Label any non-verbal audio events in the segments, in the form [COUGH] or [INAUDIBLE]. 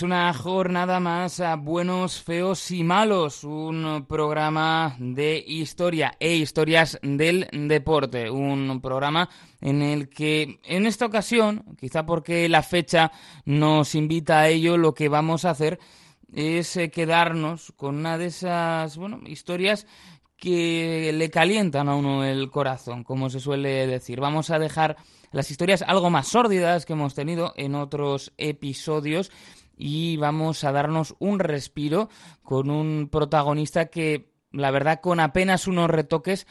bienvenidos una jornada más a Buenos, Feos y Malos, un programa de historia e historias del deporte, un programa en el que en esta ocasión, quizá porque la fecha nos invita a ello, lo que vamos a hacer es eh, quedarnos con una de esas, bueno, historias que le calientan a uno el corazón, como se suele decir. Vamos a dejar las historias algo más sórdidas que hemos tenido en otros episodios y vamos a darnos un respiro con un protagonista que la verdad con apenas unos retoques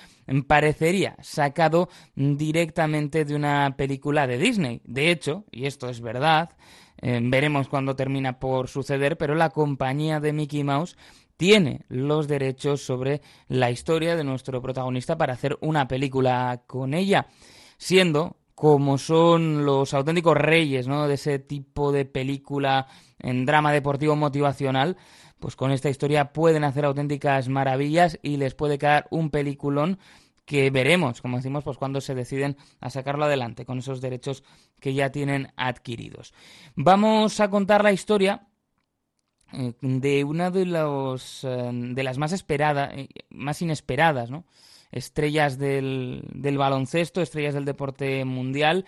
parecería sacado directamente de una película de Disney. De hecho, y esto es verdad, eh, veremos cuándo termina por suceder, pero la compañía de Mickey Mouse tiene los derechos sobre la historia de nuestro protagonista para hacer una película con ella, siendo como son los auténticos reyes ¿no? de ese tipo de película en drama deportivo motivacional, pues con esta historia pueden hacer auténticas maravillas y les puede quedar un peliculón que veremos, como decimos, pues cuando se deciden a sacarlo adelante con esos derechos que ya tienen adquiridos. Vamos a contar la historia eh, de una de, los, eh, de las más esperadas, eh, más inesperadas, ¿no? Estrellas del, del baloncesto, estrellas del deporte mundial.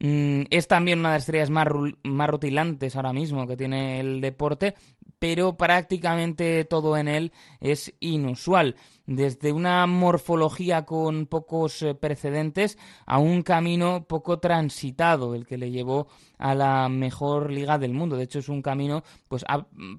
Mm, es también una de las estrellas más, más rutilantes ahora mismo que tiene el deporte, pero prácticamente todo en él es inusual, desde una morfología con pocos eh, precedentes a un camino poco transitado, el que le llevó a la mejor liga del mundo. De hecho, es un camino pues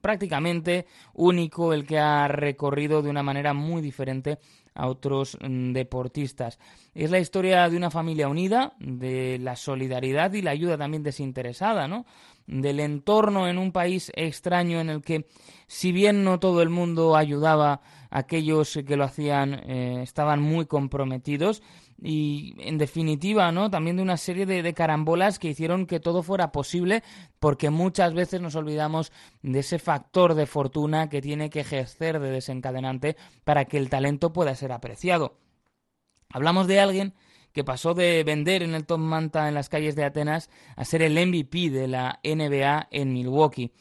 prácticamente único el que ha recorrido de una manera muy diferente a otros mm, deportistas. Es la historia de una familia unida, de la solidaridad y la ayuda también desinteresada, ¿no? del entorno en un país extraño en el que, si bien no todo el mundo ayudaba, aquellos que lo hacían eh, estaban muy comprometidos y, en definitiva, ¿no? También de una serie de, carambolas que hicieron que todo fuera posible, porque muchas veces nos olvidamos de ese factor de fortuna que tiene que ejercer de desencadenante para que el talento pueda ser apreciado. Hablamos de alguien que pasó de vender en el Top Manta en las calles de Atenas a ser el MVP de la NBA en Milwaukee.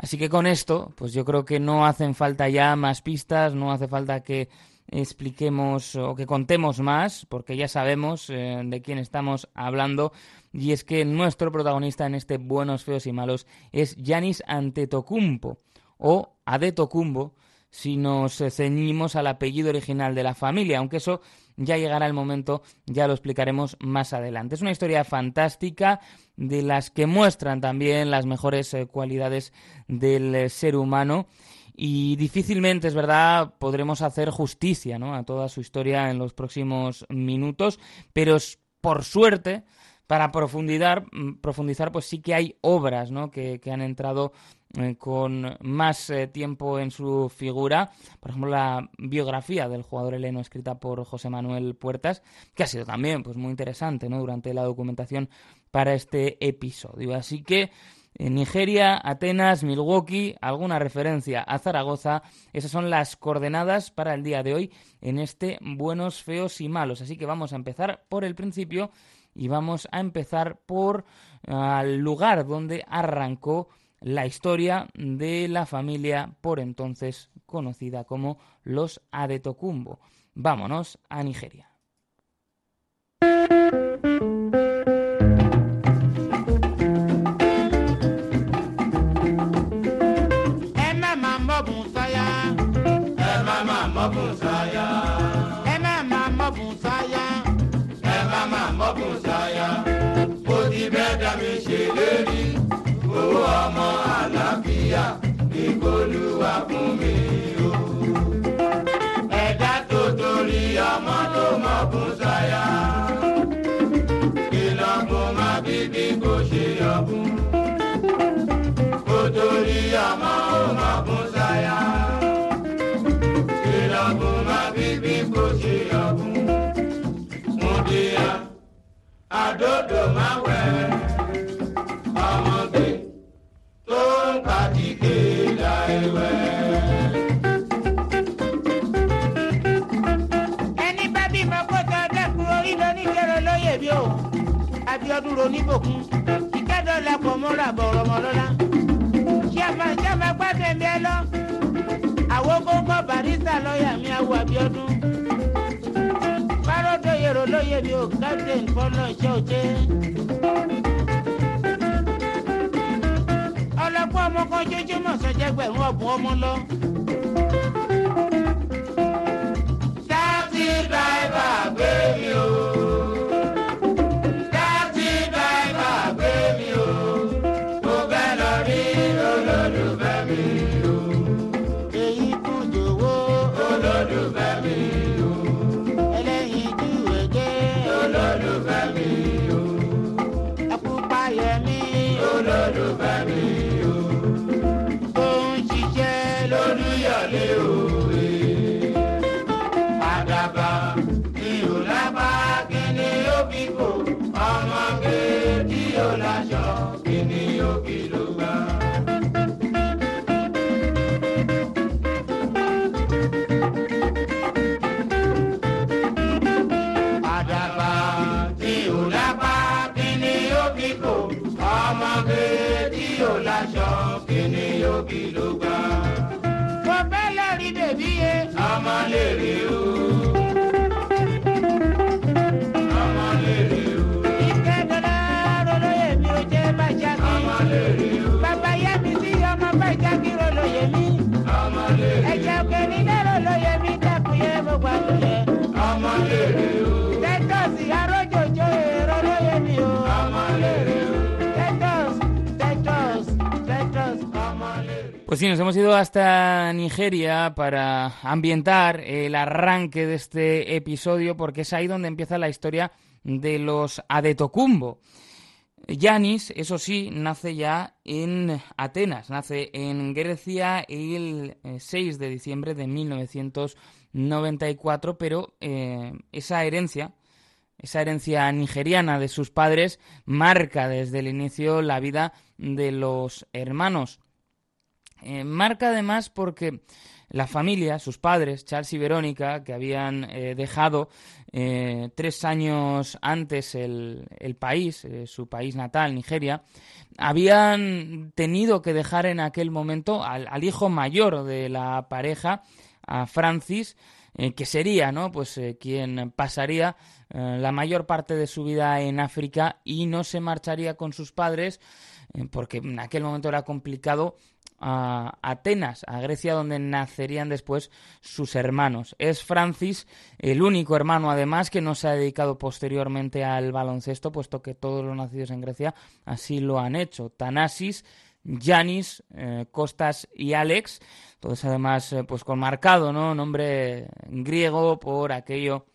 Así que con esto, pues yo creo que no hacen falta ya más pistas, no hace falta que expliquemos o que contemos más, porque ya sabemos eh, de quién estamos hablando, y es que nuestro protagonista en este Buenos, Feos y Malos es Yanis Antetokounmpo, o Adetokounmpo, si nos ceñimos al apellido original de la familia, aunque eso ya llegará el momento, ya lo explicaremos más adelante. Es una historia fantástica de las que muestran también las mejores eh, cualidades del eh, ser humano y difícilmente, es verdad, podremos hacer justicia ¿no? a toda su historia en los próximos minutos, pero por suerte, para profundizar, mm, profundizar, pues sí que hay obras que, que han entrado con más eh, tiempo en su figura. Por ejemplo, la biografía del jugador heleno escrita por José Manuel Puertas, que ha sido también pues, muy interesante ¿no? durante la documentación para este episodio. Así que en Nigeria, Atenas, Milwaukee, alguna referencia a Zaragoza. Esas son las coordenadas para el día de hoy en este Buenos, Feos y Malos. Así que vamos a empezar por el principio y vamos a empezar por el lugar donde arrancó la historia de la familia por entonces conocida como los Adetokumbo. Vámonos a Nigeria. my way. méjì náà sọ jẹgbẹrún ọgbọ̀n ọmọ lọ. Pues sí, nos hemos ido hasta Nigeria para ambientar el arranque de este episodio porque es ahí donde empieza la historia de los Adetokumbo. Yanis, eso sí, nace ya en Atenas, nace en Grecia el eh, 6 de diciembre de 1994, pero eh, esa herencia, esa herencia nigeriana de sus padres, marca desde el inicio la vida de los hermanos. Eh, marca además porque la familia, sus padres, Charles y Verónica, que habían eh, dejado eh, tres años antes el, el país, su país natal, Nigeria, habían tenido que dejar en aquel momento al, al hijo mayor de la pareja, a Francis, que sería, ¿no? Pues quien pasaría la mayor parte de su vida en África y no se marcharía con sus padres porque en aquel momento era complicado a Atenas, a Grecia, donde nacerían después sus hermanos. Es Francis el único hermano, además, que no se ha dedicado posteriormente al baloncesto, puesto que todos los nacidos en Grecia así lo han hecho. Tanasis, Yanis, eh, Costas y Alex, todos además eh, pues con marcado, ¿no? Nombre griego por aquello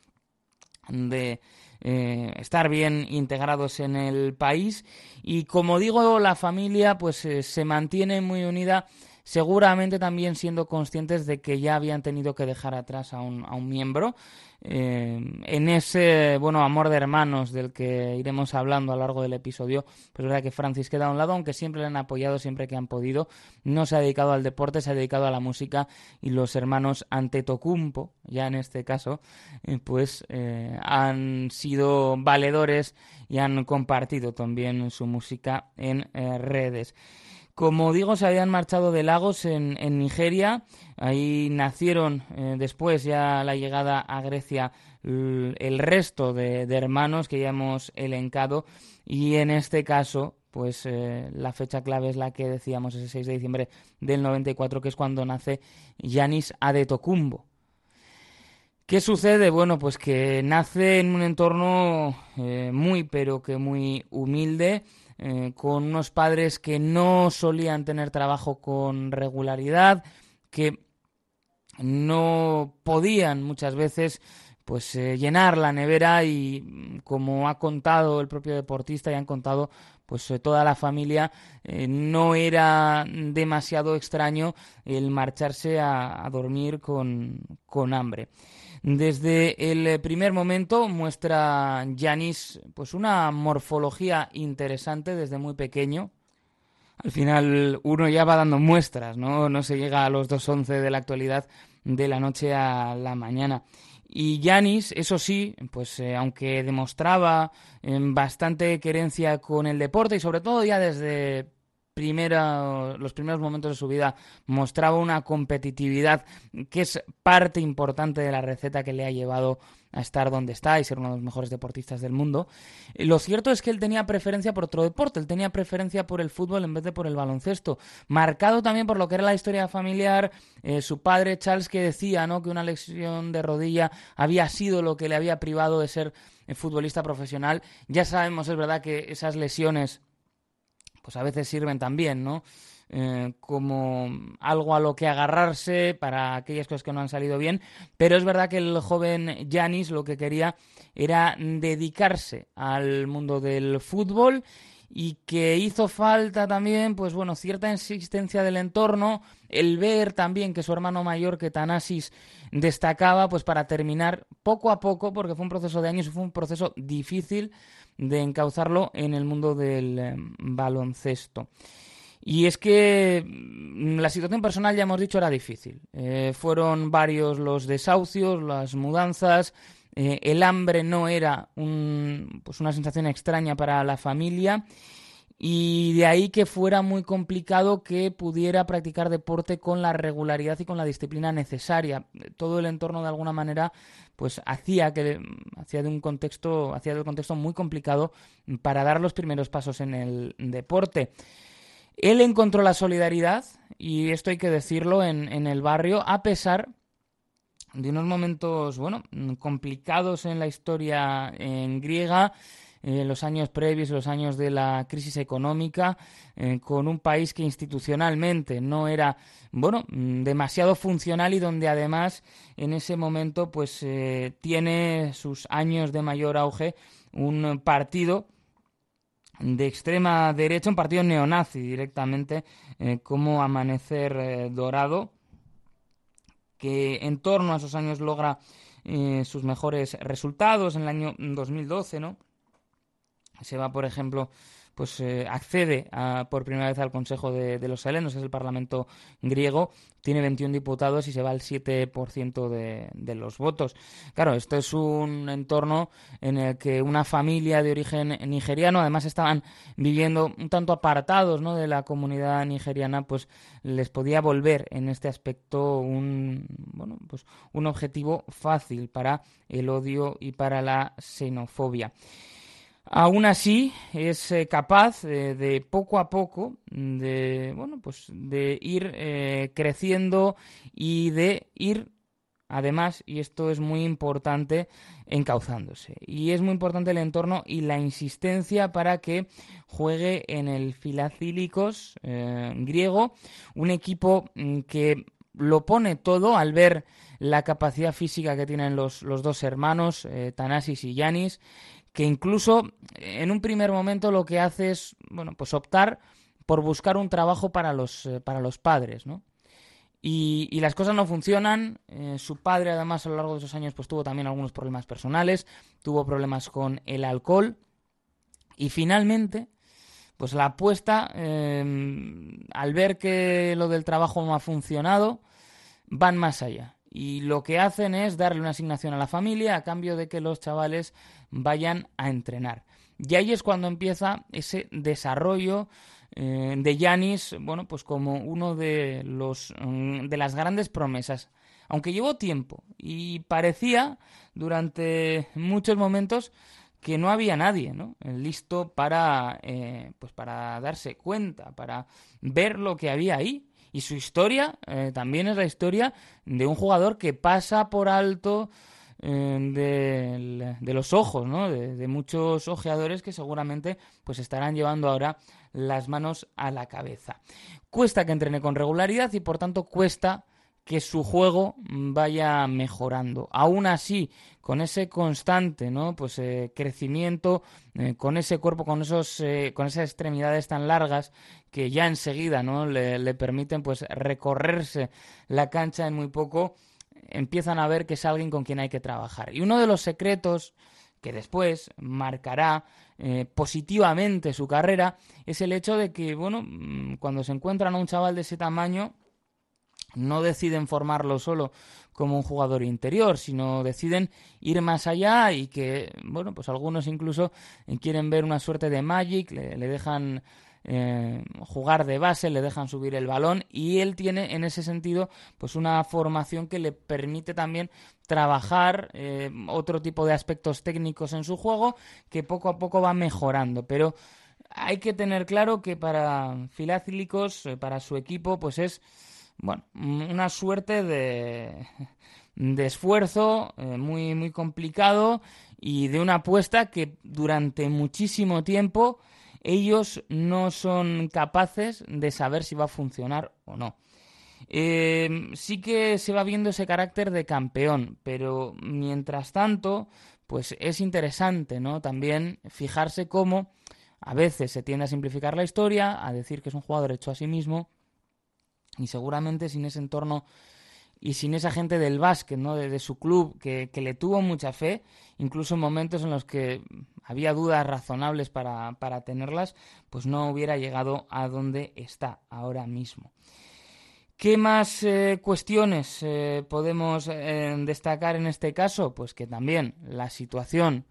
de eh, estar bien integrados en el país. Y como digo la familia pues eh, se mantiene muy unida seguramente también siendo conscientes de que ya habían tenido que dejar atrás a un, a un miembro eh, en ese bueno amor de hermanos del que iremos hablando a lo largo del episodio pues es verdad que Francis queda a un lado aunque siempre le han apoyado siempre que han podido. No se ha dedicado al deporte se ha dedicado a la música y los hermanos Antetokounmpo ya en este caso eh, pues eh, han sido valedores y han compartido también su música en redes como digo, se habían marchado de Lagos en, Nigeria. Ahí nacieron eh, después, ya la llegada a Grecia, el resto de, de hermanos que ya hemos elencado. Y en este caso, pues eh, la fecha clave es la que decíamos, ese 6 de diciembre del 94, que es cuando nace Yanis Adetokumbo. ¿Qué sucede? Bueno, pues que nace en un entorno eh, muy, pero que muy humilde, eh, con unos padres que no solían tener trabajo con regularidad, que no podían muchas veces pues eh, llenar la nevera y mm, como ha contado el propio deportista y han contado pues eh, toda la familia no era demasiado extraño el marcharse a, a dormir con, con hambre. Desde el eh, primer momento muestra Yanis pues una morfología interesante desde muy pequeño. Al final uno ya va dando muestras, ¿no? No se llega a los 2.11 de la actualidad de la noche a la mañana. Y Yanis, eso sí, pues eh, aunque demostraba eh, bastante querencia con el deporte y sobre todo ya desde primera, los primeros momentos de su vida mostraba una competitividad que es parte importante de la receta que le ha llevado a estar donde está y ser uno de los mejores deportistas del mundo. Lo cierto es que él tenía preferencia por otro deporte, él tenía preferencia por el fútbol en vez de por el baloncesto, marcado también por lo que era la historia familiar, eh, su padre Charles que decía ¿no? que una lesión de rodilla había sido lo que le había privado de ser eh, futbolista profesional. Ya sabemos, es verdad, que esas lesiones pues a veces sirven también, ¿no? Eh, como algo a lo que agarrarse para aquellas cosas que no han salido bien, pero es verdad que el joven Yanis lo que quería era dedicarse al mundo del fútbol y que hizo falta también, pues bueno, cierta insistencia del entorno, el ver también que su hermano mayor, que Tanasis, destacaba, pues para terminar poco a poco, porque fue un proceso de años fue un proceso difícil de encauzarlo en el mundo del eh, baloncesto. Y es que mm, la situación personal, ya hemos dicho, era difícil. Eh, fueron varios los desahucios, las mudanzas, eh, el hambre no era un, pues una sensación extraña para la familia y de ahí que fuera muy complicado que pudiera practicar deporte con la regularidad y con la disciplina necesaria. Todo el entorno de alguna manera pues hacía que hacía de un contexto hacía del contexto muy complicado para dar los primeros pasos en el deporte. Él encontró la solidaridad, y esto hay que decirlo, en, en el barrio, a pesar de unos momentos, bueno, complicados en la historia en griega, en los años previos, los años de la crisis económica, eh, con un país que institucionalmente no era, bueno, demasiado funcional y donde además en ese momento pues eh, tiene sus años de mayor auge un partido de extrema derecha, un partido neonazi directamente, eh, como Amanecer eh, Dorado, que en torno a esos años logra eh, sus mejores resultados en el año 2012, ¿no? Se va, por ejemplo, pues eh, accede por primera vez al Consejo de, los Helenos, es el Parlamento griego, tiene 21 diputados y se va al 7% de, de los votos. Claro, esto es un entorno en el que una familia de origen nigeriano, además estaban viviendo un tanto apartados ¿no? de la comunidad nigeriana, pues les podía volver en este aspecto un, bueno, pues un objetivo fácil para el odio y para la xenofobia. Aún así, es eh, capaz de, poco a poco de, bueno, pues de ir eh, creciendo y de ir, además, y esto es muy importante, encauzándose. Y es muy importante el entorno y la insistencia para que juegue en el Filacílicos eh, griego, un equipo mm, que lo pone todo al ver la capacidad física que tienen los, los dos hermanos, Tanasis y Yanis, que incluso en un primer momento lo que hace es, bueno, pues optar por buscar un trabajo para los, eh, para los padres, ¿no? Y, las cosas no funcionan. Eh, su padre, además, a lo largo de esos años, pues tuvo también algunos problemas personales, tuvo problemas con el alcohol. Y finalmente, pues la apuesta, em, al ver que lo del trabajo no ha funcionado, van más allá. Y lo que hacen es darle una asignación a la familia a cambio de que los chavales vayan a entrenar. Y ahí es cuando empieza ese desarrollo eh, de Yanis, bueno, pues como uno de los mm, de las grandes promesas. Aunque llevó tiempo y parecía durante muchos momentos que no había nadie, ¿no? Listo para, eh, pues para darse cuenta, para ver lo que había ahí. Y su historia eh, también es la historia de un jugador que pasa por alto de, los ojos, ¿no? De, muchos ojeadores que seguramente pues estarán llevando ahora las manos a la cabeza. Cuesta que entrene con regularidad y por tanto cuesta que su juego vaya mejorando. Aún así, con ese constante, ¿no? Pues eh, crecimiento, eh, con ese cuerpo, con esos, eh, con esas extremidades tan largas que ya enseguida, ¿no? Le, le permiten, pues, recorrerse la cancha en muy poco empiezan a ver que es alguien con quien hay que trabajar. Y uno de los secretos que después marcará positivamente su carrera es el hecho de que, bueno, mm, cuando se encuentran a un chaval de ese tamaño, no deciden formarlo solo como un jugador interior, sino deciden ir más allá y que, bueno, pues algunos incluso quieren ver una suerte de Magic, le, dejan eh, jugar de base, le dejan subir el balón y él tiene en ese sentido pues una formación que le permite también trabajar eh, otro tipo de aspectos técnicos en su juego que poco a poco va mejorando, pero hay que tener claro que para Filácilicos, eh, para su equipo, pues es bueno, una suerte de, de esfuerzo muy, muy complicado y de una apuesta que durante muchísimo tiempo ellos no son capaces de saber si va a funcionar o no. Eh, sí que se va viendo ese carácter de campeón, pero mientras tanto, pues es interesante, ¿no? También fijarse cómo a veces se tiende a simplificar la historia, a decir que es un jugador hecho a sí mismo, y seguramente sin ese entorno y sin esa gente del básquet, ¿no? De, su club, que, que, le tuvo mucha fe, incluso en momentos en los que había dudas razonables para, para tenerlas, pues no hubiera llegado a donde está ahora mismo. ¿Qué más eh, cuestiones eh, podemos eh, destacar en este caso? Pues que también la situación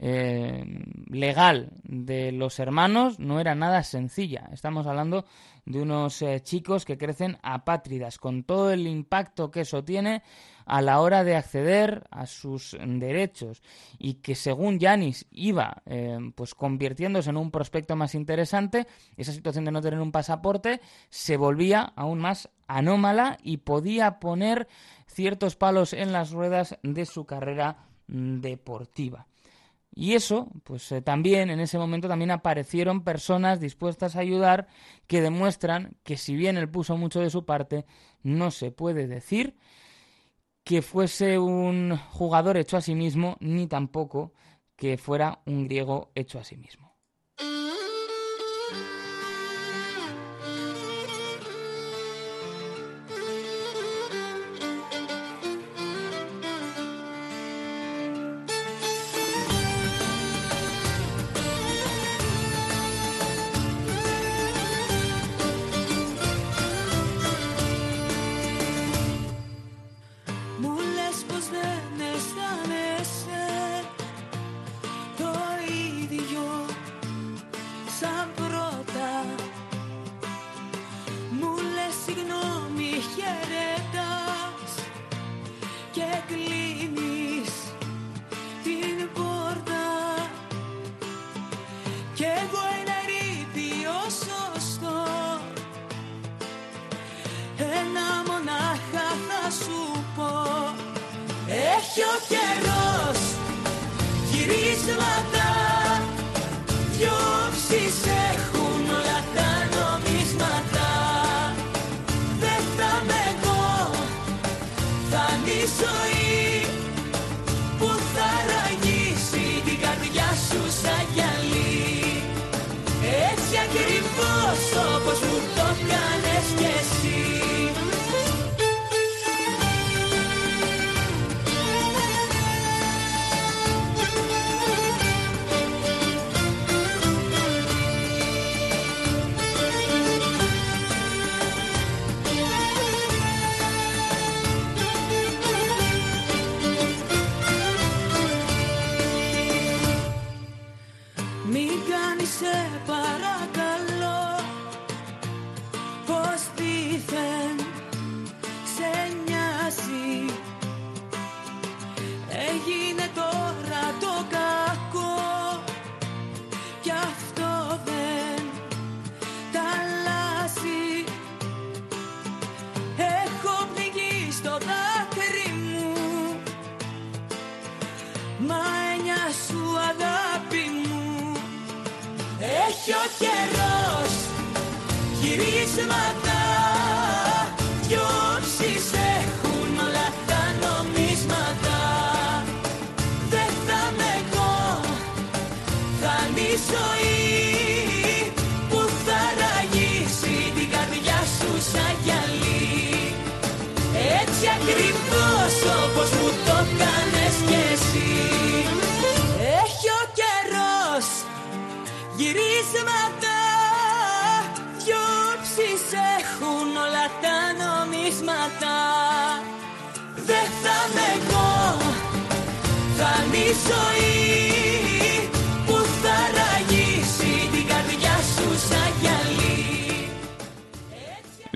legal de los hermanos no era nada sencilla. Estamos hablando de unos chicos que crecen apátridas, con todo el impacto que eso tiene a la hora de acceder a sus derechos y que según Yanis iba eh, pues convirtiéndose en un prospecto más interesante, esa situación de no tener un pasaporte se volvía aún más anómala y podía poner ciertos palos en las ruedas de su carrera mm, deportiva. Y eso, pues eh, también en ese momento también aparecieron personas dispuestas a ayudar que demuestran que si bien él puso mucho de su parte, no se puede decir que fuese un jugador hecho a sí mismo, ni tampoco que fuera un griego hecho a sí mismo.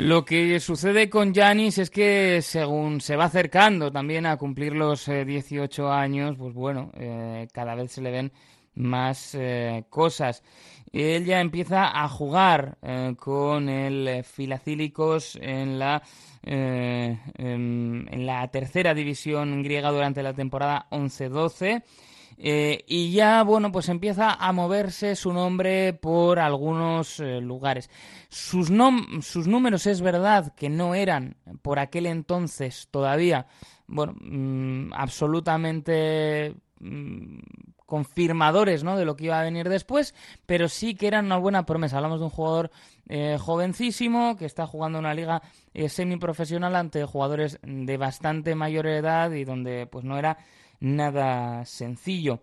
Lo que sucede con Janis es que según se va acercando también a cumplir los 18 años, pues bueno, cada vez se le ven más cosas. Él ya empieza a jugar con el Filacílicos en la eh, en, la tercera división griega durante la temporada 11-12. Eh, y ya, bueno, pues empieza a moverse su nombre por algunos eh, lugares. Sus, sus números es verdad que no eran por aquel entonces todavía, bueno, mm, absolutamente mm, confirmadores ¿no? de lo que iba a venir después, pero sí que eran una buena promesa. Hablamos de un jugador eh, jovencísimo que está jugando una liga eh, semiprofesional ante jugadores de bastante mayor edad y donde pues no era nada sencillo.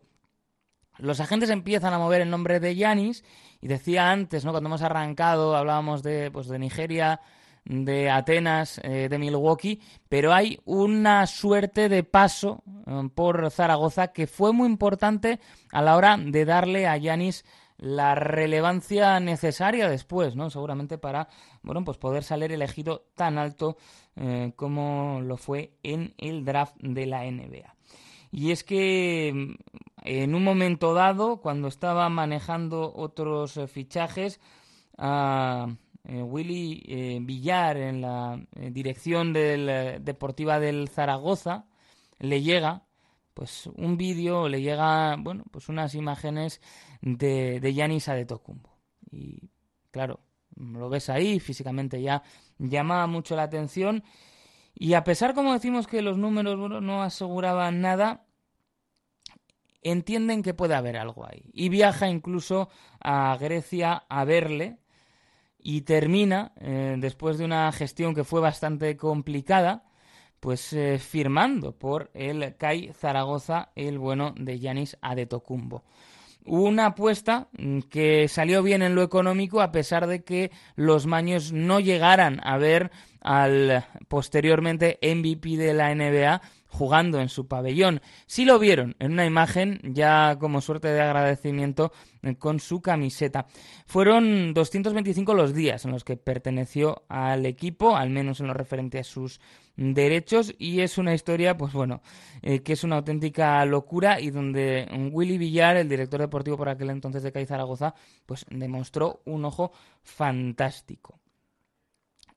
Los agentes empiezan a mover el nombre de Yanis y decía antes, ¿no? cuando hemos arrancado, hablábamos de, pues, de Nigeria, de Atenas, eh, de Milwaukee, pero hay una suerte de paso eh, por Zaragoza que fue muy importante a la hora de darle a Yanis la relevancia necesaria después, ¿no? Seguramente para, bueno, pues poder salir elegido tan alto eh, como lo fue en el draft de la NBA. Y es que mm, en un momento dado, cuando estaba manejando otros fichajes, a eh, Willy eh, Villar en la eh, dirección del, deportiva del Zaragoza le llega pues un vídeo, le llega bueno, pues unas imágenes de, de Yanis Adetokumbo. Y claro, lo ves ahí, físicamente ya llama mucho la atención. Y a pesar, como decimos, que los números no aseguraban nada, entienden que puede haber algo ahí. Y viaja incluso a Grecia a verle y termina, eh, después de una gestión que fue bastante complicada, pues eh, firmando por el CAI Zaragoza el bueno de Yanis Adetokumbo. Una apuesta mm, que salió bien en lo económico a pesar de que los maños no llegaran a ver al posteriormente MVP de la NBA jugando en su pabellón. Sí lo vieron en una imagen ya como suerte de agradecimiento eh, con su camiseta. Fueron 225 los días en los que perteneció al equipo, al menos en lo referente a sus derechos y es una historia, pues bueno, eh, que es una auténtica locura y donde Willy Villar, el director deportivo por aquel entonces de CAI Zaragoza, pues demostró un ojo fantástico.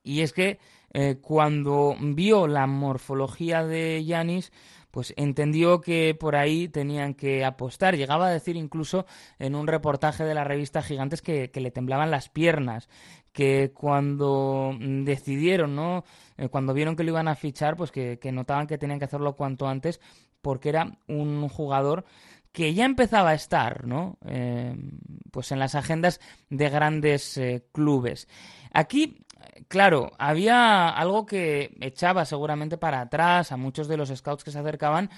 Y es que eh, cuando vio la morfología de Yanis, pues entendió que por ahí tenían que apostar. Llegaba a decir incluso en un reportaje de la revista Gigantes que, le temblaban las piernas, que cuando decidieron, ¿no? Eh, cuando vieron que lo iban a fichar, pues que, notaban que tenían que hacerlo cuanto antes, porque era un jugador que ya empezaba a estar, ¿no? Eh, pues en las agendas de grandes clubes. Aquí claro, había algo que echaba seguramente para atrás a muchos de los scouts que se acercaban,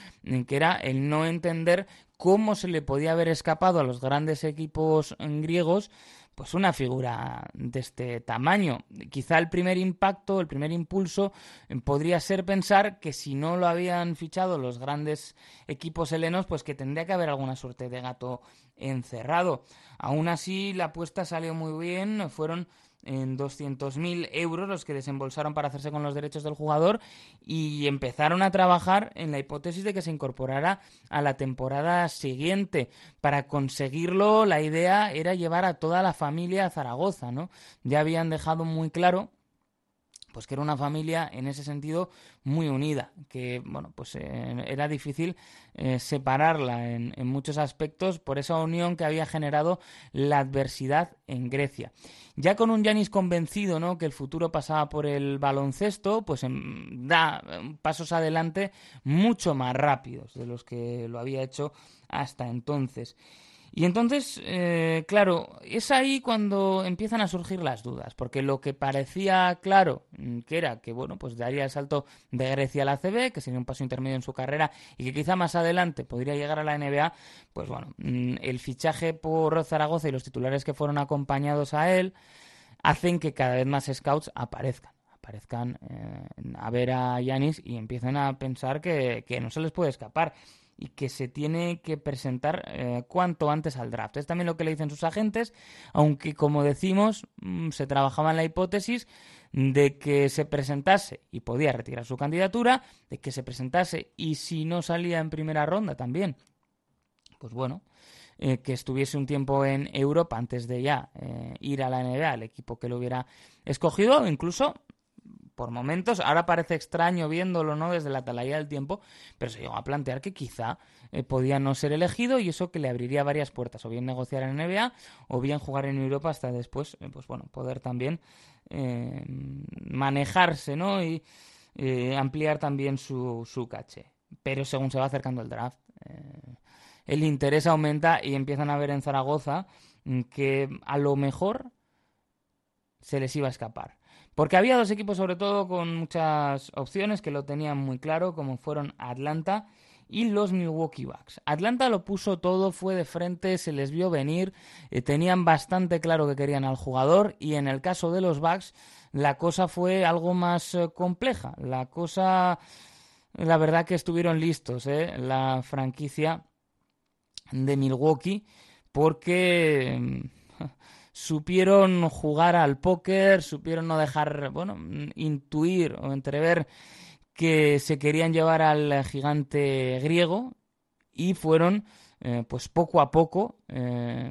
que era el no entender cómo se le podía haber escapado a los grandes equipos griegos pues una figura de este tamaño. Quizá el primer impacto, el primer impulso eh, podría ser pensar que si no lo habían fichado los grandes equipos helenos, pues que tendría que haber alguna suerte de gato encerrado. Aún así, la apuesta salió muy bien, fueron en 200.000 euros los que desembolsaron para hacerse con los derechos del jugador y empezaron a trabajar en la hipótesis de que se incorporara a la temporada siguiente. Para conseguirlo, la idea era llevar a toda la familia a Zaragoza, ¿no? Ya habían dejado muy claro pues que era una familia en ese sentido muy unida, que bueno, pues eh, era difícil eh, separarla en, muchos aspectos por esa unión que había generado la adversidad en Grecia. Ya con un Yanis convencido, ¿no? que el futuro pasaba por el baloncesto, pues em, da pasos adelante mucho más rápidos de los que lo había hecho hasta entonces. Y entonces, eh, claro, es ahí cuando empiezan a surgir las dudas, porque lo que parecía claro, mm, que era que, bueno, pues daría el salto de Grecia a la CB, que sería un paso intermedio en su carrera y que quizá más adelante podría llegar a la NBA, pues bueno, mm, el fichaje por Zaragoza y los titulares que fueron acompañados a él hacen que cada vez más scouts aparezcan aparezcan a ver a Yanis y empiecen a pensar que, que no se les puede escapar. Y que se tiene que presentar eh, cuanto antes al draft. Es también lo que le dicen sus agentes, aunque como decimos, mm, se trabajaba en la hipótesis de que se presentase y podía retirar su candidatura, de que se presentase y si no salía en primera ronda también, pues bueno, eh, que estuviese un tiempo en Europa antes de ya eh, ir a la NBA, el equipo que lo hubiera escogido, incluso por momentos, ahora parece extraño viéndolo, ¿no? Desde la atalaya del tiempo, pero se llegó a plantear que quizá eh, podía no ser elegido y eso que le abriría varias puertas, o bien negociar en NBA, o bien jugar en Europa hasta después, eh, pues bueno, poder también eh, manejarse, ¿no? Y ampliar también su, su caché. Pero según se va acercando el draft, el interés aumenta y empiezan a ver en Zaragoza mm, que a lo mejor se les iba a escapar. Porque había dos equipos sobre todo con muchas opciones que lo tenían muy claro, como fueron Atlanta y los Milwaukee Bucks. Atlanta lo puso todo, fue de frente, se les vio venir, eh, tenían bastante claro que querían al jugador y en el caso de los Bucks la cosa fue algo más eh, compleja. La cosa, la verdad que estuvieron listos, eh, la franquicia de Milwaukee, porque mm, supieron jugar al póker, supieron no dejar, bueno, intuir o entrever que se querían llevar al gigante griego y fueron, eh, pues poco a poco, eh,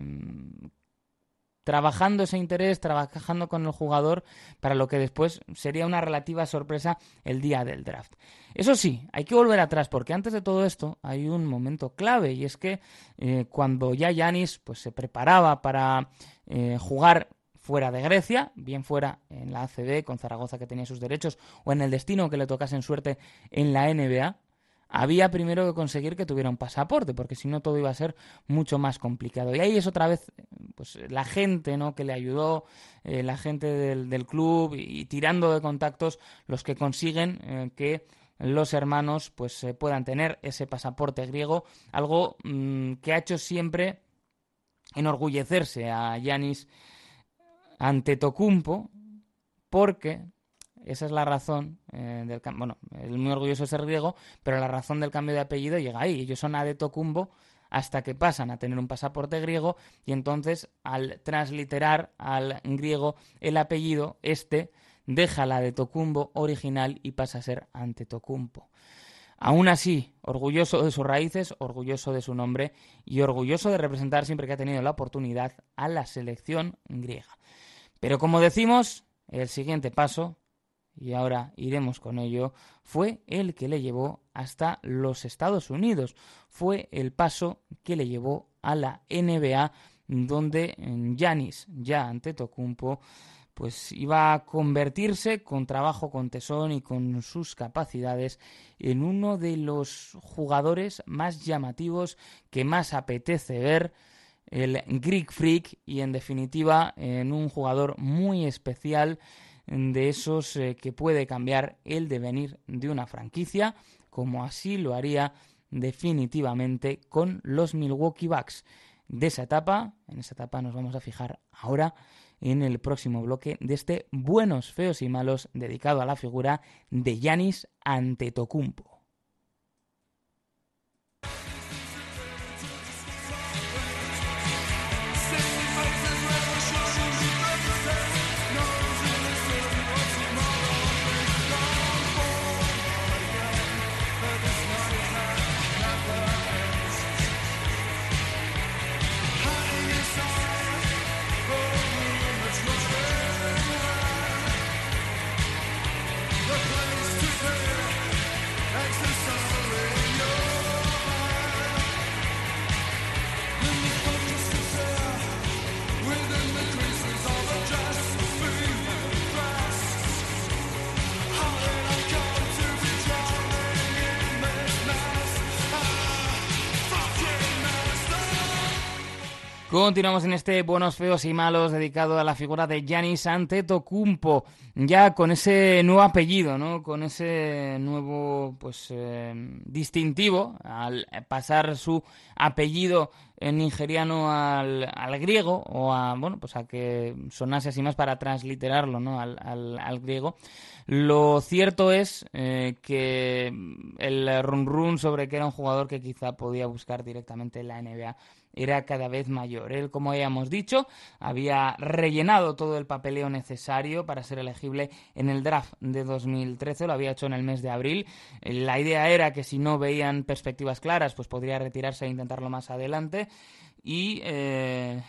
trabajando ese interés, trabajando con el jugador para lo que después sería una relativa sorpresa el día del draft. Eso sí, hay que volver atrás porque antes de todo esto hay un momento clave y es que eh, cuando ya Yanis pues, se preparaba para eh, jugar fuera de Grecia, bien fuera en la ACB con Zaragoza que tenía sus derechos o en el destino que le tocase en suerte en la NBA, había primero que conseguir que tuviera un pasaporte, porque si no todo iba a ser mucho más complicado. Y ahí es otra vez pues la gente ¿no? que le ayudó, eh, la gente del, club y, tirando de contactos los que consiguen eh, que los hermanos pues puedan tener ese pasaporte griego, algo mm, que ha hecho siempre enorgullecerse a Yanis ante Tocumpo, porque esa es la razón eh, del bueno, es muy orgulloso de ser griego, pero la razón del cambio de apellido llega ahí. Ellos son Adetocumbo hasta que pasan a tener un pasaporte griego y entonces al transliterar al griego el apellido, este deja la de Tocumbo original y pasa a ser Antetokounmpo. Aún así, orgulloso de sus raíces, orgulloso de su nombre y orgulloso de representar siempre que ha tenido la oportunidad a la selección griega. Pero como decimos, el siguiente paso, y ahora iremos con ello, fue el que le llevó hasta los Estados Unidos. Fue el paso que le llevó a la NBA, donde Yanis, ya ante Tocumpo, pues iba a convertirse con trabajo, con tesón y con sus capacidades en uno de los jugadores más llamativos que más apetece ver, el Greek Freak y en definitiva en un jugador muy especial de esos eh, que puede cambiar el devenir de una franquicia, como así lo haría definitivamente con los Milwaukee Bucks. De esa etapa, en esa etapa nos vamos a fijar ahora en el próximo bloque de este Buenos, Feos y Malos dedicado a la figura de Yanis Antetokounmpo. Continuamos en este Buenos, Feos y Malos dedicado a la figura de Giannis Antetokounmpo, ya con ese nuevo apellido, ¿no? Con ese nuevo, pues, eh, distintivo, al pasar su apellido nigeriano al, al, griego o a bueno pues a que sonase así más para transliterarlo ¿no? al, al, griego lo cierto es eh, que el run run sobre que era un jugador que quizá podía buscar directamente la NBA era cada vez mayor. Él, como habíamos dicho, había rellenado todo el papeleo necesario para ser elegible en el draft de 2013, lo había hecho en el mes de abril. La idea era que si no veían perspectivas claras, pues podría retirarse e intentarlo más adelante y eh,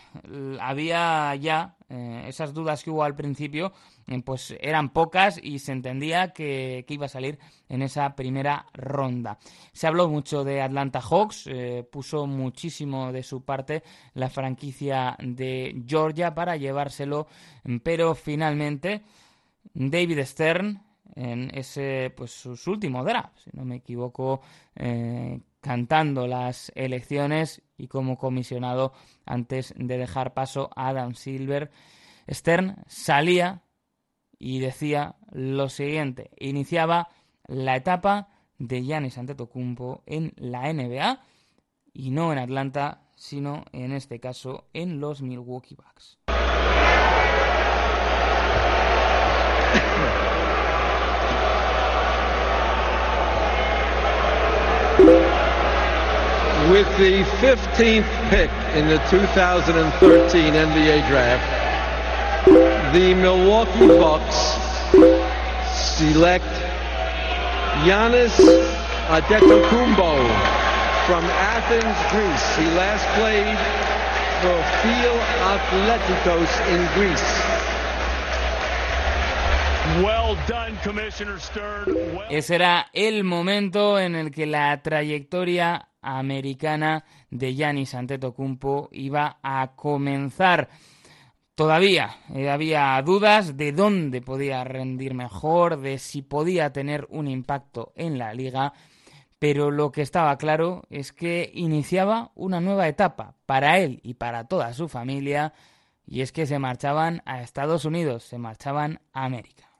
había ya eh, esas dudas que hubo al principio, eh, pues eran pocas y se entendía que, iba a salir en esa primera ronda. Se habló mucho de Atlanta Hawks, puso muchísimo de su parte la franquicia de Georgia para llevárselo, pero finalmente David Stern en ese pues su último draft, si no me equivoco, cantando las elecciones y como comisionado antes de dejar paso a Adam Silver. Stern salía y decía lo siguiente, iniciaba la etapa de Giannis Antetokounmpo en la NBA y no en Atlanta, sino en este caso en los Milwaukee Bucks. With the 15th pick in the 2013 NBA draft, the Milwaukee Bucks select Giannis Adetokounmpo from Athens, Greece. He last played for Feel Atleticos in Greece. Well done, Commissioner Stern. Ese era el momento en el que la trayectoria americana de Giannis Antetokounmpo iba a comenzar. Todavía eh, había dudas de dónde podía rendir mejor, de si podía tener un impacto en la liga, pero lo que estaba claro es que iniciaba una nueva etapa para él y para toda su familia, y es que se marchaban a Estados Unidos, se marchaban a América.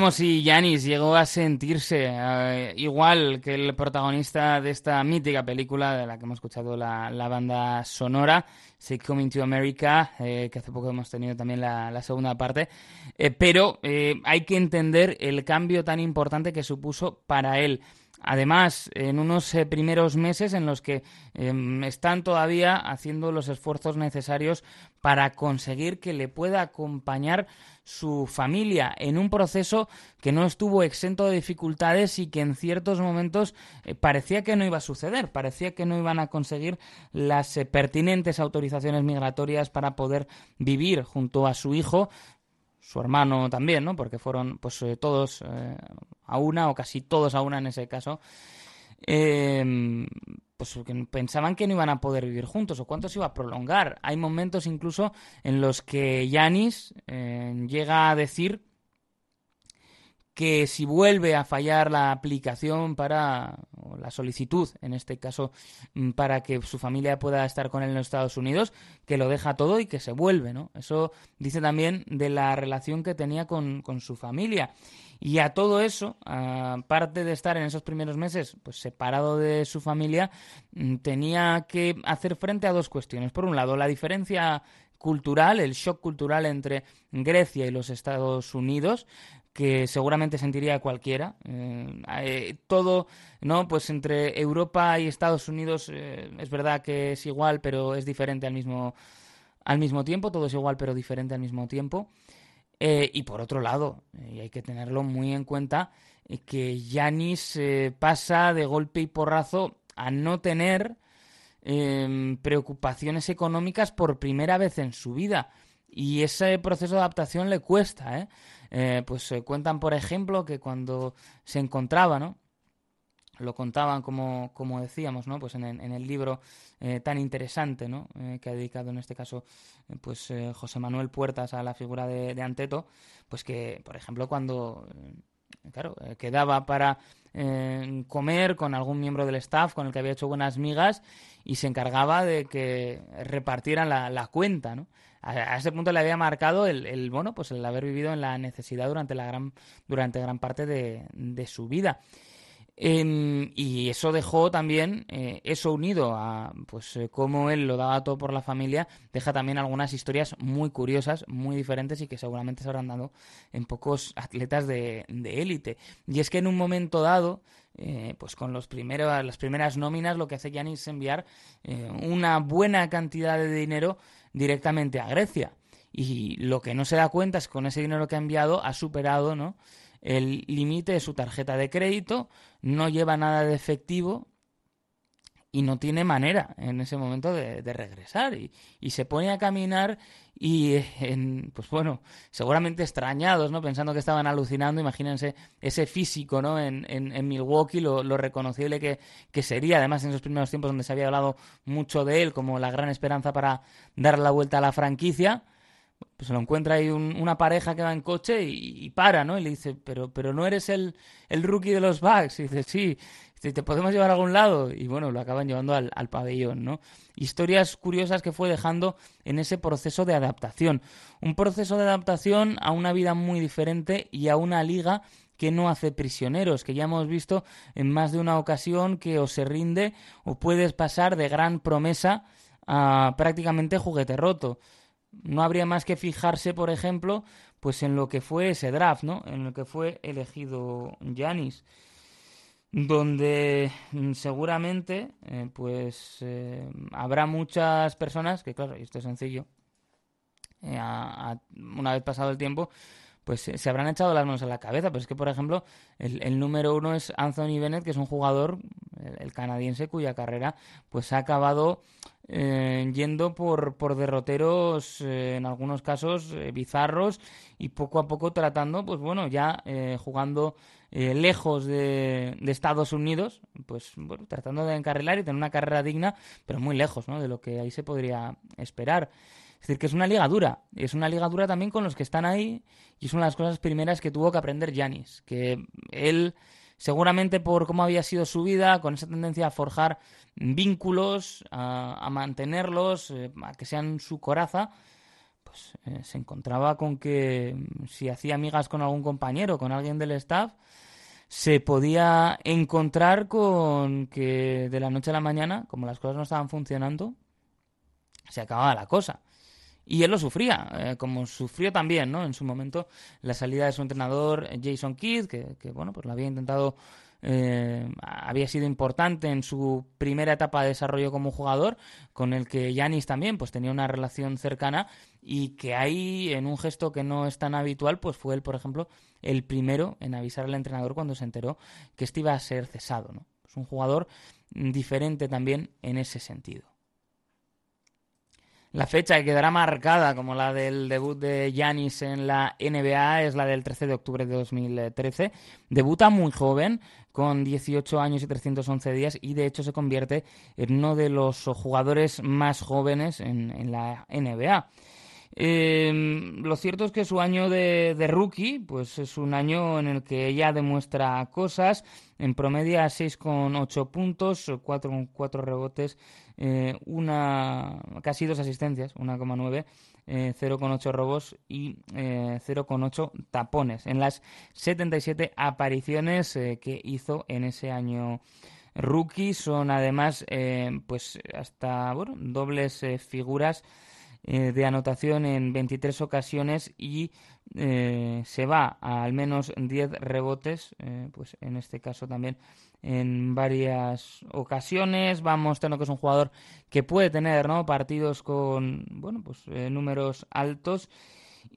Sabemos si Yanis llegó a sentirse eh, igual que el protagonista de esta mítica película de la que hemos escuchado la, banda sonora, Say Coming to America, eh, que hace poco hemos tenido también la, segunda parte. Eh, pero hay que entender el cambio tan importante que supuso para él. Además, en unos eh, primeros meses en los que em, están todavía haciendo los esfuerzos necesarios para conseguir que le pueda acompañar su familia en un proceso que no estuvo exento de dificultades y que en ciertos momentos eh, parecía que no iba a suceder, parecía que no iban a conseguir las eh, pertinentes autorizaciones migratorias para poder vivir junto a su hijo su hermano también, ¿no? Porque fueron pues eh, todos eh, a una o casi todos a una en ese caso. Eh, pues pensaban que no iban a poder vivir juntos o cuánto se iba a prolongar. Hay momentos incluso en los que Yanis llega a decir que si vuelve a fallar la aplicación para o la solicitud, en este caso, mm, para que su familia pueda estar con él en los Estados Unidos, que lo deja todo y que se vuelve, ¿no? Eso dice también de la relación que tenía con, con su familia. Y a todo eso, aparte de estar en esos primeros meses pues separado de su familia, mm, tenía que hacer frente a dos cuestiones. Por un lado, la diferencia cultural, el shock cultural entre Grecia y los Estados Unidos, que seguramente sentiría cualquiera. Eh, eh, todo, ¿no? Pues entre Europa y Estados Unidos eh, es verdad que es igual, pero es diferente al mismo, al mismo tiempo. Todo es igual, pero diferente al mismo tiempo. y por otro lado, y hay que tenerlo muy en cuenta, que Yanis pasa de golpe y porrazo a no tener preocupaciones económicas por primera vez en su vida. Y ese proceso de adaptación le cuesta, ¿eh? Eh, pues se cuentan, por ejemplo, que cuando se encontraba, ¿no? Lo contaban como, como decíamos, ¿no? Pues en, el libro eh, tan interesante, ¿no? Eh, que ha dedicado en este caso, pues José Manuel Puertas a la figura de, Anteto, pues que, por ejemplo, cuando claro, quedaba para comer con algún miembro del staff con el que había hecho buenas migas y se encargaba de que repartieran la cuenta, ¿no? A, ese punto le había marcado el, el, bueno, pues el haber vivido en la necesidad durante la gran, durante gran parte de, de su vida. Y eso dejó también, eh, eso unido a pues eh, cómo él lo daba todo por la familia, deja también algunas historias muy curiosas, muy diferentes y que seguramente se habrán dado en pocos atletas de élite. y es que en un momento dado, eh, pues con los primeros, las primeras nóminas, lo que hace Yanis es enviar una buena cantidad de dinero directamente a Grecia. Y lo que no se da cuenta es que con ese dinero que ha enviado ha superado ¿no? el límite de su tarjeta de crédito, no lleva nada de efectivo y no tiene manera en ese momento de, regresar. Y, se pone a caminar y en, pues bueno seguramente extrañados no pensando que estaban alucinando imagínense ese físico no en, en, Milwaukee lo, lo reconocible que, que, sería. Además en esos primeros tiempos donde se había hablado mucho de él como la gran esperanza para dar la vuelta a la franquicia pues se lo encuentra ahí una pareja que va en coche y, para, ¿no? Y le dice, pero, pero no eres el, el rookie de los Bucks. Y dice, sí, te podemos llevar a algún lado. Y bueno, lo acaban llevando al, al, pabellón, ¿no? Historias curiosas que fue dejando en ese proceso de adaptación. Un proceso de adaptación a una vida muy diferente y a una liga que no hace prisioneros, que ya hemos visto en más de una ocasión que o se rinde o puedes pasar de gran promesa a prácticamente juguete roto no habría más que fijarse, por ejemplo, pues en lo que fue ese draft, ¿no? En lo que fue elegido Janis, donde mm, seguramente, eh, pues eh, habrá muchas personas que, claro, y esto es sencillo, eh, una vez pasado el tiempo, pues se habrán echado las manos a la cabeza. Pero es que, por ejemplo, el, número uno es Anthony Bennett, que es un jugador, el, canadiense, cuya carrera pues ha acabado eh, yendo por, por derroteros, eh, en algunos casos, eh, bizarros, y poco a poco tratando, pues bueno, ya jugando lejos de, de, Estados Unidos, pues bueno, tratando de encarrilar y tener una carrera digna, pero muy lejos, ¿no? De lo que ahí se podría esperar. Es decir, que es una liga dura. Es una liga dura también con los que están ahí. Y es una de las cosas primeras que tuvo que aprender Yanis. Que él, seguramente por cómo había sido su vida, con esa tendencia a forjar vínculos, a, mantenerlos, eh, a que sean su coraza, pues eh, se encontraba con que mm, si hacía amigas con algún compañero, con alguien del staff, se podía encontrar con que de la noche a la mañana, como las cosas no estaban funcionando, se acababa la cosa. Y él lo sufría, eh, como sufrió también, ¿no? En su momento la salida de su entrenador Jason Kidd, que, que bueno, pues lo había intentado eh, había sido importante en su primera etapa de desarrollo como jugador, con el que Yanis también pues tenía una relación cercana y que ahí en un gesto que no es tan habitual, pues fue él, por ejemplo, el primero en avisar al entrenador cuando se enteró que este iba a ser cesado, ¿no? Es un jugador diferente también en ese sentido. La fecha que quedará marcada como la del debut de Yanis en la NBA es la del 13 de octubre de 2013. Debuta muy joven, con 18 años y 311 días, y de hecho se convierte en uno de los jugadores más jóvenes en, la NBA. Em, lo cierto es que su año de, rookie, pues es un año en el que ella demuestra cosas, en promedio 6,8 puntos, 4,4 rebotes, eh, una, casi dos asistencias, 1,9, 0,8 eh, robos y 0,8 eh, tapones en las 77 apariciones que hizo en ese año rookie. Son además pues hasta bueno, dobles figuras de anotación en 23 ocasiones y se va a al menos 10 rebotes, pues en este caso también en varias ocasiones. Va mostrando que es un jugador que puede tener ¿no? partidos con bueno, pues, números altos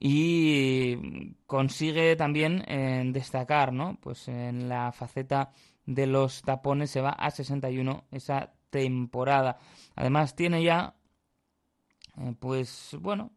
y consigue también destacar ¿no? pues en la faceta de los tapones se va a 61 esa temporada. Además tiene ya eh, pues bueno,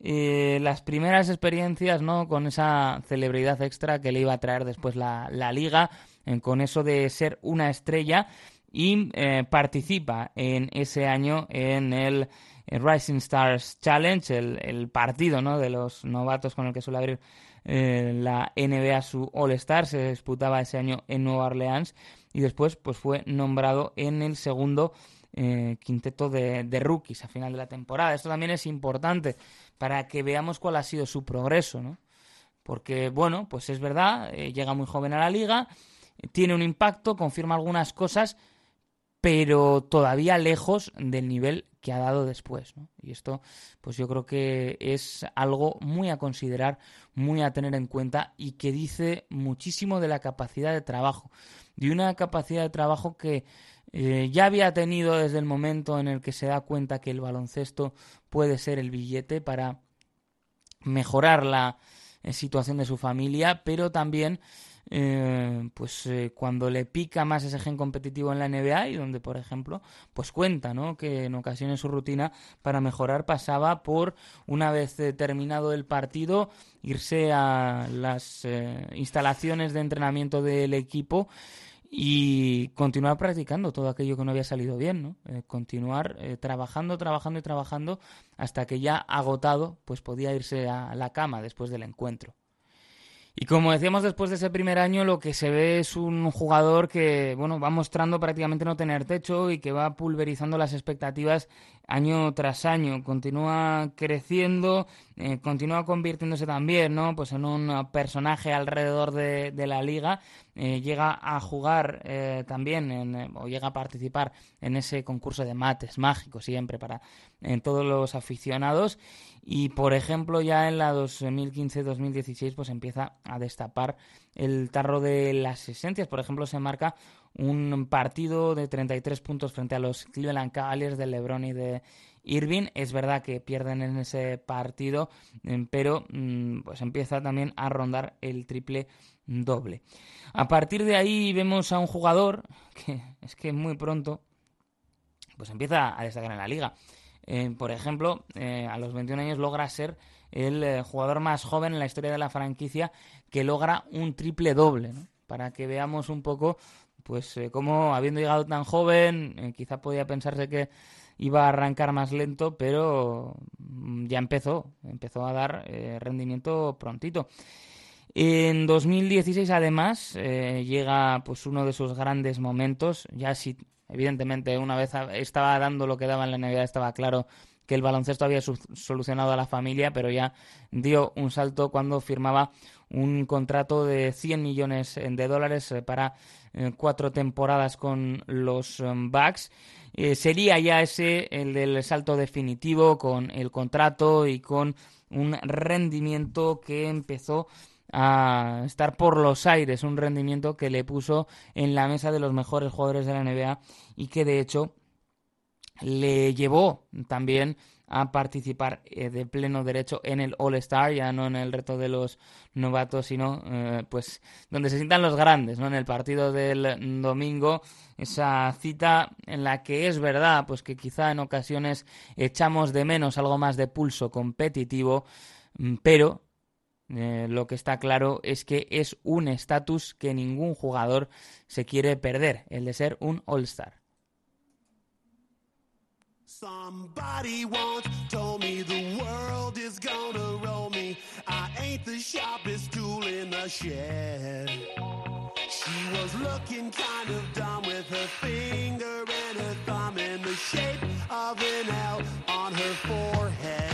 eh, las primeras experiencias, ¿no? Con esa celebridad extra que le iba a traer después la, liga, eh, con eso de ser una estrella y participa en ese año en el Rising Stars Challenge, el, partido, ¿no? De los novatos con el que suele abrir la NBA su All Star, se disputaba ese año en Nueva Orleans y después pues fue nombrado en el segundo eh, quinteto de, rookies a final de la temporada. Esto también es importante para que veamos cuál ha sido su progreso, ¿no? Porque, bueno, pues es verdad, eh, llega muy joven a la liga, tiene un impacto, confirma algunas cosas, pero todavía lejos del nivel que ha dado después. ¿no? Y esto, pues yo creo que es algo muy a considerar, muy a tener en cuenta y que dice muchísimo de la capacidad de trabajo, de una capacidad de trabajo que eh, ya había tenido desde el momento en el que se da cuenta que el baloncesto puede ser el billete para mejorar la eh, situación de su familia, pero también eh, pues cuando le pica más ese gen competitivo en la NBA y donde por ejemplo pues cuenta ¿no? que en ocasiones su rutina para mejorar pasaba por una vez terminado el partido irse a las instalaciones de entrenamiento del equipo y continuar practicando todo aquello que no había salido bien, ¿no? Eh, continuar eh, trabajando, trabajando y trabajando hasta que ya agotado, pues podía irse a la cama después del encuentro. Y como decíamos después de ese primer año, lo que se ve es un jugador que, bueno, va mostrando prácticamente no tener techo y que va pulverizando las expectativas año tras año. Continúa creciendo, eh, continúa convirtiéndose también, ¿no? Pues en un personaje alrededor de, la liga. Eh, llega a jugar eh, también en, o llega a participar en ese concurso de mates mágico siempre para todos los aficionados y por ejemplo ya en la 2015-2016 pues empieza a destapar el tarro de las esencias. Por ejemplo se marca un partido de 33 puntos frente a los Cleveland Cavaliers de LeBron y de Irving. Es verdad que pierden en ese partido, mm, pero mm, pues empieza también a rondar el triple doble. A partir de ahí vemos a un jugador que es que muy pronto pues empieza a destacar en la liga. Eh, por ejemplo, eh, a los 21 años logra ser el eh, jugador más joven en la historia de la franquicia que logra un triple doble, para que veamos un poco, pues, cómo habiendo llegado tan joven, quizá podía pensarse que iba a arrancar más lento, pero mm, ya empezó, empezó a dar rendimiento prontito. En 2016, además, llega pues uno de sus grandes momentos, ya si Evidentemente, una vez estaba dando lo que daba en la Navidad, estaba claro que el baloncesto había solucionado a la familia, pero ya dio un salto cuando firmaba un contrato de 100 millones de dólares eh, para eh, cuatro temporadas con los Bucks. Eh, sería ya ese el del salto definitivo con el contrato y con un rendimiento que empezó a estar por los aires, un rendimiento que le puso en la mesa de los mejores jugadores de la NBA y que de hecho le llevó también a participar eh, de pleno derecho en el All Star, ya no en el reto de los novatos, sino eh, pues donde se sientan los grandes, ¿no? En el partido del domingo, esa cita en la que es verdad, pues que quizá en ocasiones echamos de menos algo más de pulso competitivo, mm, pero eh, lo que está claro es que es un estatus que ningún jugador se quiere perder, el de ser un All-Star. Somebody once told me the world is gonna roll me. I ain't the sharpest tool in the shed. She was looking kind of dumb with her finger and her thumb in the shape of an L on her forehead.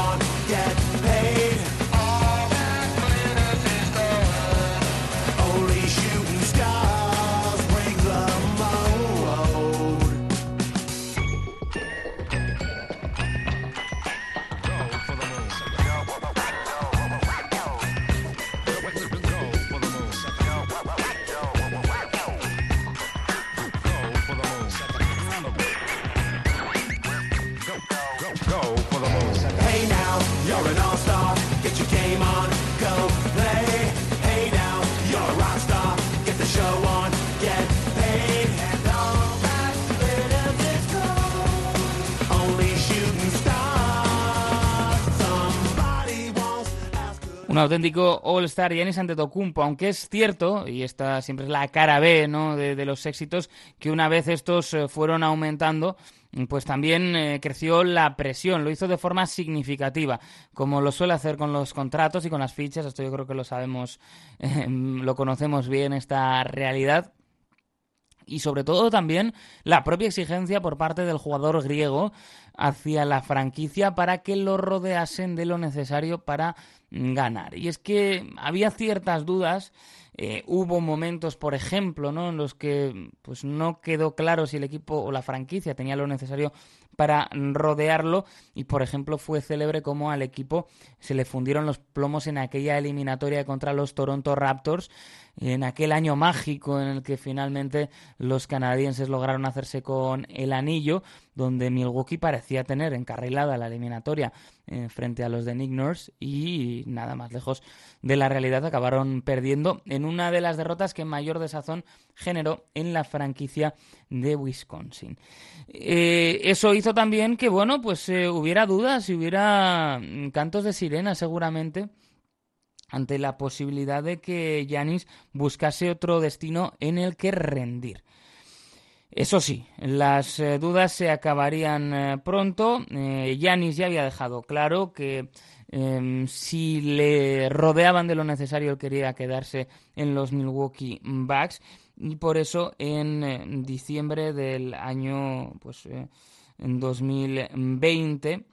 on, auténtico All-Star Giannis Antetokounmpo, aunque es cierto, y esta siempre es la cara B ¿no? de, los éxitos, que una vez estos eh, fueron aumentando, pues también eh, creció la presión, lo hizo de forma significativa, como lo suele hacer con los contratos y con las fichas, esto yo creo que lo sabemos, [LAUGHS] eh, lo conocemos bien, esta realidad. Y sobre todo también la propia exigencia por parte del jugador griego hacia la franquicia para que lo rodeasen de lo necesario para ganar. Y es que había ciertas dudas eh, hubo momentos, por ejemplo, ¿no? en los que pues no quedó claro si el equipo o la franquicia tenía lo necesario para rodearlo y, por ejemplo, fue célebre como al equipo se le fundieron los plomos en aquella eliminatoria contra los Toronto Raptors, en aquel año mágico en el que finalmente los canadienses lograron hacerse con el anillo, donde Milwaukee parecía tener encarrilada la eliminatoria eh, frente a los de Nick Nurse y nada más lejos de la realidad acabaron perdiendo en una de las derrotas que mayor desazón generó en la franquicia de Wisconsin. Eh, eso hizo también que, bueno, pues eh, hubiera dudas y hubiera mm, cantos de sirena seguramente ante la posibilidad de que Yanis buscase otro destino en el que rendir. Eso sí, las eh, dudas se acabarían eh, pronto. Yanis ya había dejado claro que eh, si le rodeaban de lo necesario, él quería quedarse en los Milwaukee Bucks y por eso en eh, diciembre del año pues eh, en 2020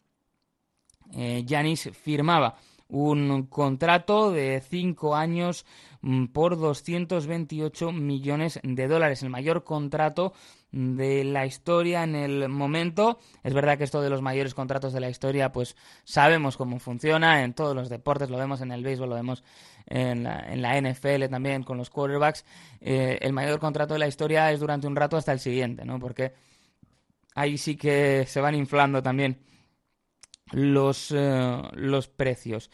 Yanis firmaba un contrato de cinco años mm, por 228 millones de dólares, el mayor contrato de la historia en el momento. Es verdad que esto de los mayores contratos de la historia, pues sabemos cómo funciona en todos los deportes, lo vemos en el béisbol, lo vemos en la, NFL también con los quarterbacks. Eh, el mayor contrato de la historia es durante un rato hasta el siguiente, ¿no? Porque ahí sí que se van inflando también los, eh, los precios.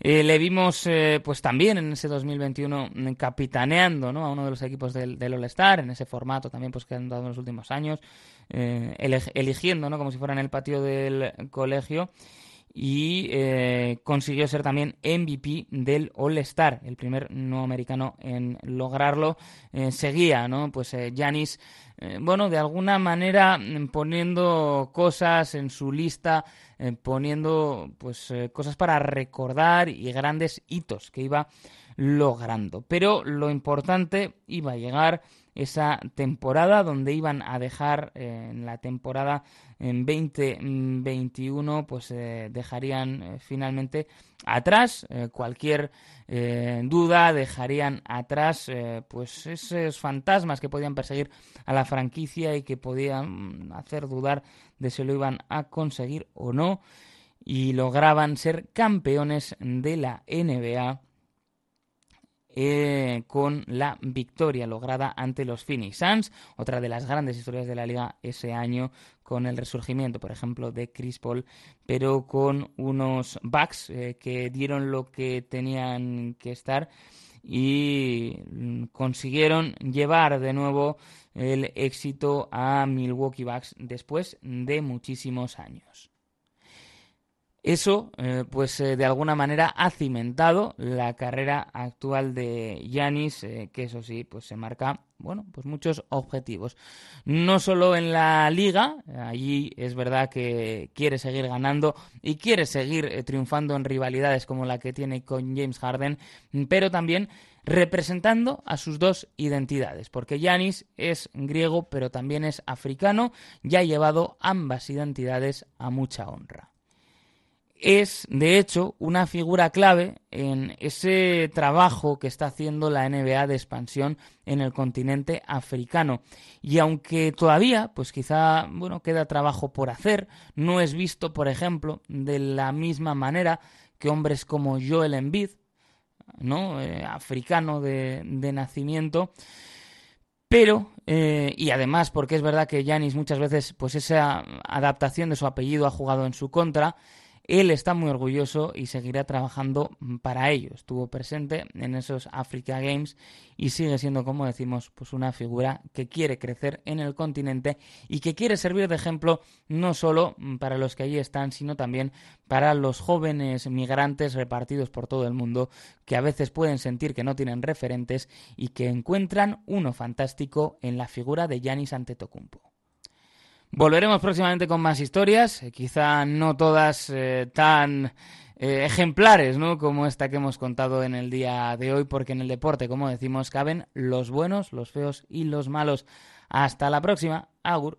Eh, le vimos eh, pues también en ese 2021 capitaneando ¿no? a uno de los equipos del, del All-Star, en ese formato también pues que han dado en los últimos años, eligiendo ¿no? como si fuera en el patio del colegio y consiguió ser también MVP del All-Star, el primer no americano en lograrlo. seguía, ¿no? Pues Janis, bueno, de alguna manera mm, poniendo cosas en su lista eh, poniendo pues eh, cosas para recordar y grandes hitos que iba logrando. Pero lo importante iba a llegar esa temporada donde iban a dejar eh, en la temporada en 2021 pues dejarían finalmente atrás cualquier duda dejarían atrás pues esos fantasmas que podían perseguir a la franquicia y que podían hacer dudar de si lo iban a conseguir o no. Y lograban ser campeones de la NBA eh, con la victoria lograda ante los Phoenix Suns, otra de las grandes historias de la liga ese año con el resurgimiento, por ejemplo, de Chris Paul, pero con unos Bucks eh, que dieron lo que tenían que estar y mm, consiguieron llevar de nuevo el éxito a Milwaukee Bucks después de muchísimos años. Eso, eh, pues eh, de alguna manera ha cimentado la carrera actual de Yanis, eh, que eso sí, pues se marca, bueno, pues muchos objetivos. No solo en la liga, allí es verdad que quiere seguir ganando y quiere seguir triunfando en rivalidades como la que tiene con James Harden, pero también representando a sus dos identidades, porque Yanis es griego pero también es africano y ha llevado ambas identidades a mucha honra. Es, de hecho, una figura clave en ese trabajo que está haciendo la NBA de expansión en el continente africano. Y aunque todavía, pues quizá, bueno, queda trabajo por hacer, no es visto, por ejemplo, de la misma manera que hombres como Joel Embiid, ¿no? Eh, africano de, nacimiento. Pero, eh, y además, porque es verdad que Yanis muchas veces, pues esa adaptación de su apellido ha jugado en su contra, él está muy orgulloso y seguirá trabajando para ello. Estuvo presente en esos Africa Games y sigue siendo, como decimos, pues una figura que quiere crecer en el continente y que quiere servir de ejemplo no solo para los que allí están, sino también para los jóvenes migrantes repartidos por todo el mundo que a veces pueden sentir que no tienen referentes y que encuentran uno fantástico en la figura de Giannis Antetokounmpo. Volveremos próximamente con más historias, eh, quizá no todas eh, tan eh, ejemplares ¿no? como esta que hemos contado en el día de hoy, porque en el deporte, como decimos, caben los buenos, los feos y los malos. Hasta la próxima. Agur.